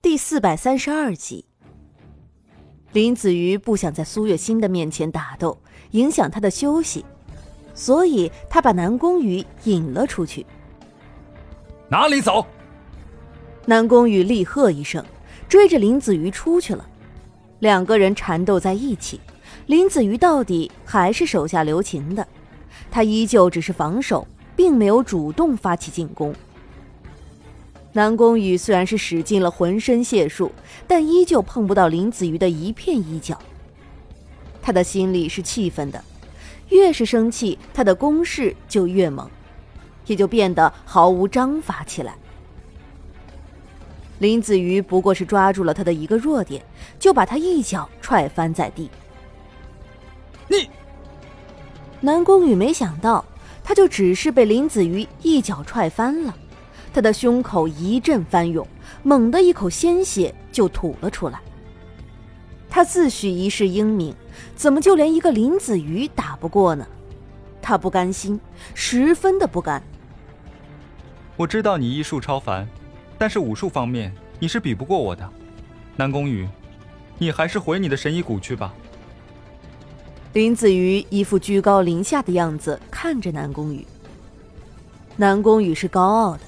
第四百三十二集，林子瑜不想在苏月心的面前打斗，影响他的休息，所以他把南宫羽引了出去。哪里走？南宫羽厉喝一声，追着林子瑜出去了。两个人缠斗在一起，林子瑜到底还是手下留情的，他依旧只是防守，并没有主动发起进攻。南宫羽虽然是使尽了浑身解数，但依旧碰不到林子瑜的一片衣角。他的心里是气愤的，越是生气，他的攻势就越猛，也就变得毫无章法起来。林子瑜不过是抓住了他的一个弱点，就把他一脚踹翻在地。你，南宫羽没想到，他就只是被林子瑜一脚踹翻了。他的胸口一阵翻涌，猛地一口鲜血就吐了出来。他自诩一世英名，怎么就连一个林子瑜打不过呢？他不甘心，十分的不甘。我知道你医术超凡，但是武术方面你是比不过我的，南宫羽，你还是回你的神医谷去吧。林子瑜一副居高临下的样子看着南宫羽。南宫羽是高傲的。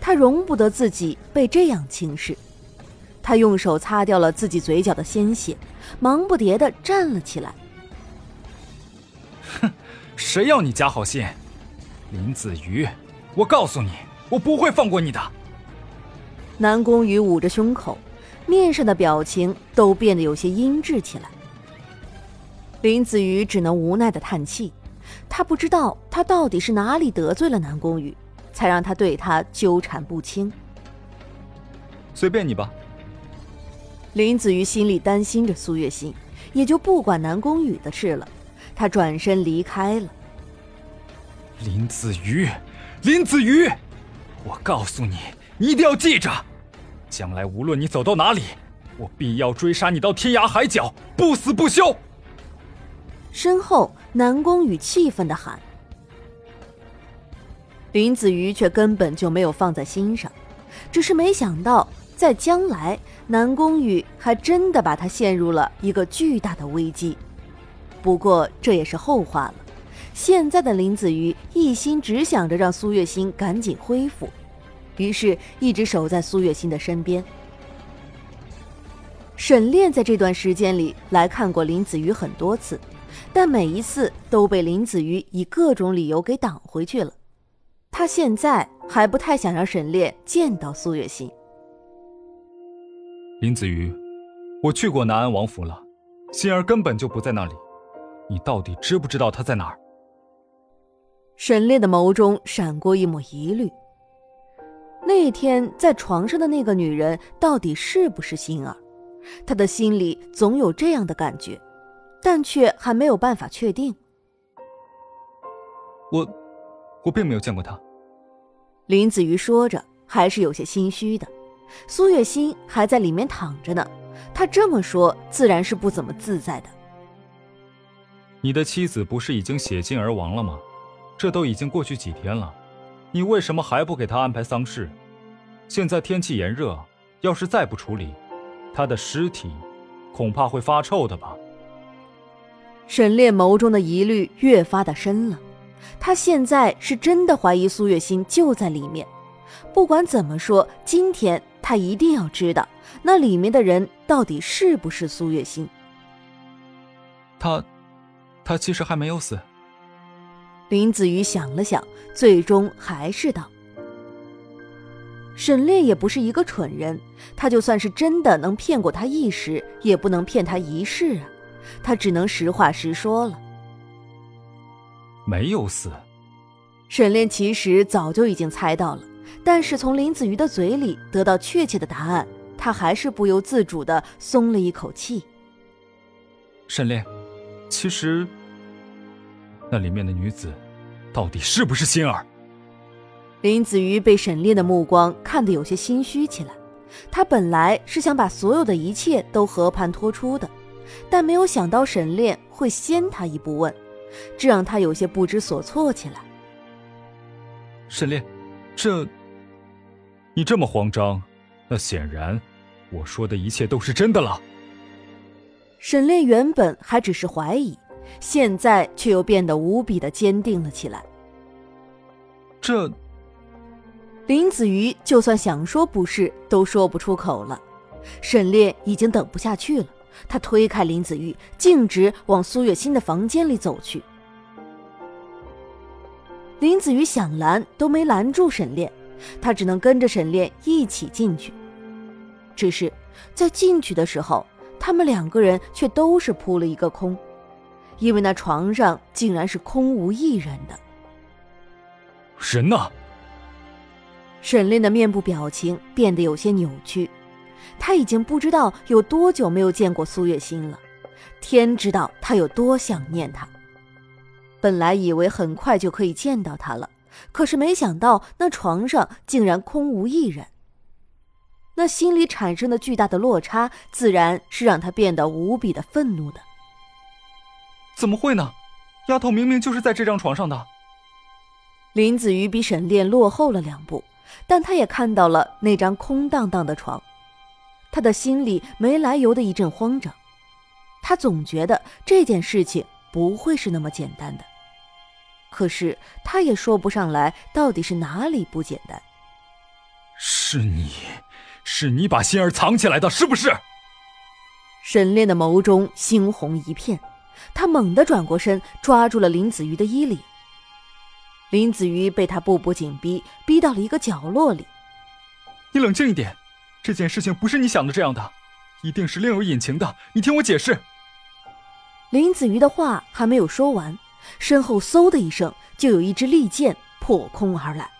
他容不得自己被这样轻视，他用手擦掉了自己嘴角的鲜血，忙不迭的站了起来。哼，谁要你假好心？林子瑜，我告诉你，我不会放过你的。南宫羽捂着胸口，面上的表情都变得有些阴鸷起来。林子瑜只能无奈的叹气，他不知道他到底是哪里得罪了南宫羽。才让他对他纠缠不清。随便你吧。林子瑜心里担心着苏月心，也就不管南宫羽的事了。他转身离开了。林子瑜，林子瑜，我告诉你，你一定要记着，将来无论你走到哪里，我必要追杀你到天涯海角，不死不休。身后，南宫羽气愤的喊。林子瑜却根本就没有放在心上，只是没想到在将来，南宫羽还真的把他陷入了一个巨大的危机。不过这也是后话了。现在的林子瑜一心只想着让苏月心赶紧恢复，于是一直守在苏月心的身边。沈炼在这段时间里来看过林子瑜很多次，但每一次都被林子瑜以各种理由给挡回去了。他现在还不太想让沈烈见到苏月心。林子瑜，我去过南安王府了，心儿根本就不在那里。你到底知不知道她在哪儿？沈烈的眸中闪过一抹疑虑。那天在床上的那个女人到底是不是心儿？他的心里总有这样的感觉，但却还没有办法确定。我。我并没有见过他。林子瑜说着，还是有些心虚的。苏月心还在里面躺着呢，他这么说，自然是不怎么自在的。你的妻子不是已经血尽而亡了吗？这都已经过去几天了，你为什么还不给她安排丧事？现在天气炎热，要是再不处理，她的尸体恐怕会发臭的吧？沈炼眸中的疑虑越发的深了。他现在是真的怀疑苏月心就在里面。不管怎么说，今天他一定要知道那里面的人到底是不是苏月心。他，他其实还没有死。林子瑜想了想，最终还是道：“沈烈也不是一个蠢人，他就算是真的能骗过他一时，也不能骗他一世啊。他只能实话实说了。”没有死。沈炼其实早就已经猜到了，但是从林子瑜的嘴里得到确切的答案，他还是不由自主的松了一口气。沈炼，其实那里面的女子，到底是不是心儿？林子瑜被沈炼的目光看得有些心虚起来。他本来是想把所有的一切都和盘托出的，但没有想到沈炼会先他一步问。这让他有些不知所措起来。沈炼，这……你这么慌张，那显然我说的一切都是真的了。沈炼原本还只是怀疑，现在却又变得无比的坚定了起来。这，林子瑜就算想说不是，都说不出口了。沈炼已经等不下去了，他推开林子玉，径直往苏月心的房间里走去。林子瑜想拦都没拦住沈炼，他只能跟着沈炼一起进去。只是在进去的时候，他们两个人却都是扑了一个空，因为那床上竟然是空无一人的。人呢？沈炼的面部表情变得有些扭曲，他已经不知道有多久没有见过苏月心了，天知道他有多想念她。本来以为很快就可以见到他了，可是没想到那床上竟然空无一人。那心里产生的巨大的落差，自然是让他变得无比的愤怒的。怎么会呢？丫头明明就是在这张床上的。林子瑜比沈炼落后了两步，但他也看到了那张空荡荡的床，他的心里没来由的一阵慌张。他总觉得这件事情。不会是那么简单的，可是他也说不上来到底是哪里不简单。是你，是你把心儿藏起来的，是不是？沈炼的眸中猩红一片，他猛地转过身，抓住了林子瑜的衣领。林子瑜被他步步紧逼，逼到了一个角落里。你冷静一点，这件事情不是你想的这样的，一定是另有隐情的。你听我解释。林子瑜的话还没有说完，身后嗖的一声，就有一支利箭破空而来。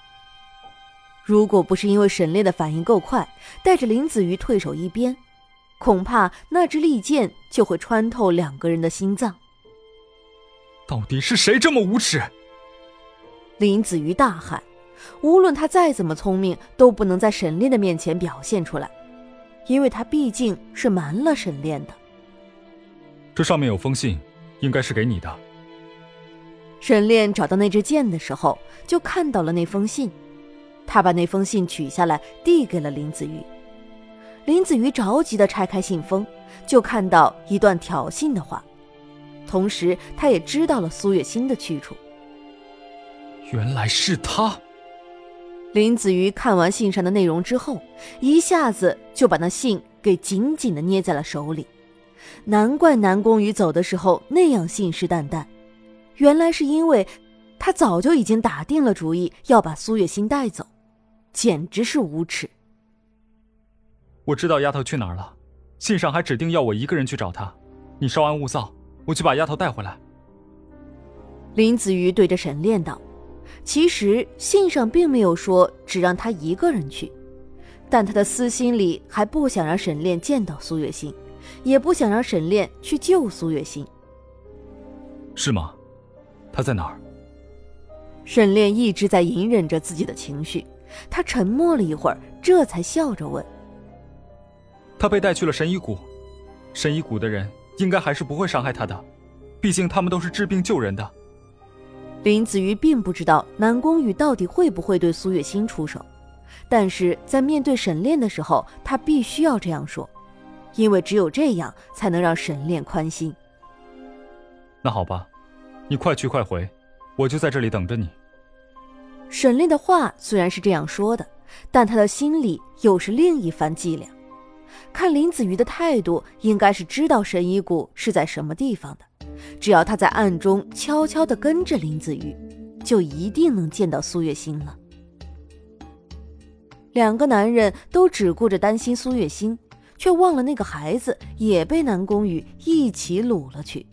如果不是因为沈炼的反应够快，带着林子瑜退守一边，恐怕那支利箭就会穿透两个人的心脏。到底是谁这么无耻？林子瑜大喊，无论他再怎么聪明，都不能在沈炼的面前表现出来，因为他毕竟是瞒了沈炼的。这上面有封信，应该是给你的。沈炼找到那支剑的时候，就看到了那封信。他把那封信取下来，递给了林子瑜。林子瑜着急地拆开信封，就看到一段挑衅的话。同时，他也知道了苏月心的去处。原来是他。林子瑜看完信上的内容之后，一下子就把那信给紧紧的捏在了手里。难怪南宫羽走的时候那样信誓旦旦，原来是因为他早就已经打定了主意要把苏月心带走，简直是无耻。我知道丫头去哪儿了，信上还指定要我一个人去找她，你稍安勿躁，我去把丫头带回来。林子瑜对着沈炼道：“其实信上并没有说只让他一个人去，但他的私心里还不想让沈炼见到苏月心。”也不想让沈炼去救苏月心，是吗？他在哪儿？沈炼一直在隐忍着自己的情绪，他沉默了一会儿，这才笑着问：“他被带去了神医谷，神医谷的人应该还是不会伤害他的，毕竟他们都是治病救人的。”林子瑜并不知道南宫羽到底会不会对苏月心出手，但是在面对沈炼的时候，他必须要这样说。因为只有这样，才能让沈炼宽心。那好吧，你快去快回，我就在这里等着你。沈炼的话虽然是这样说的，但他的心里又是另一番伎俩。看林子瑜的态度，应该是知道神医谷是在什么地方的。只要他在暗中悄悄地跟着林子玉，就一定能见到苏月心了。两个男人都只顾着担心苏月心。却忘了那个孩子也被南宫羽一起掳了去。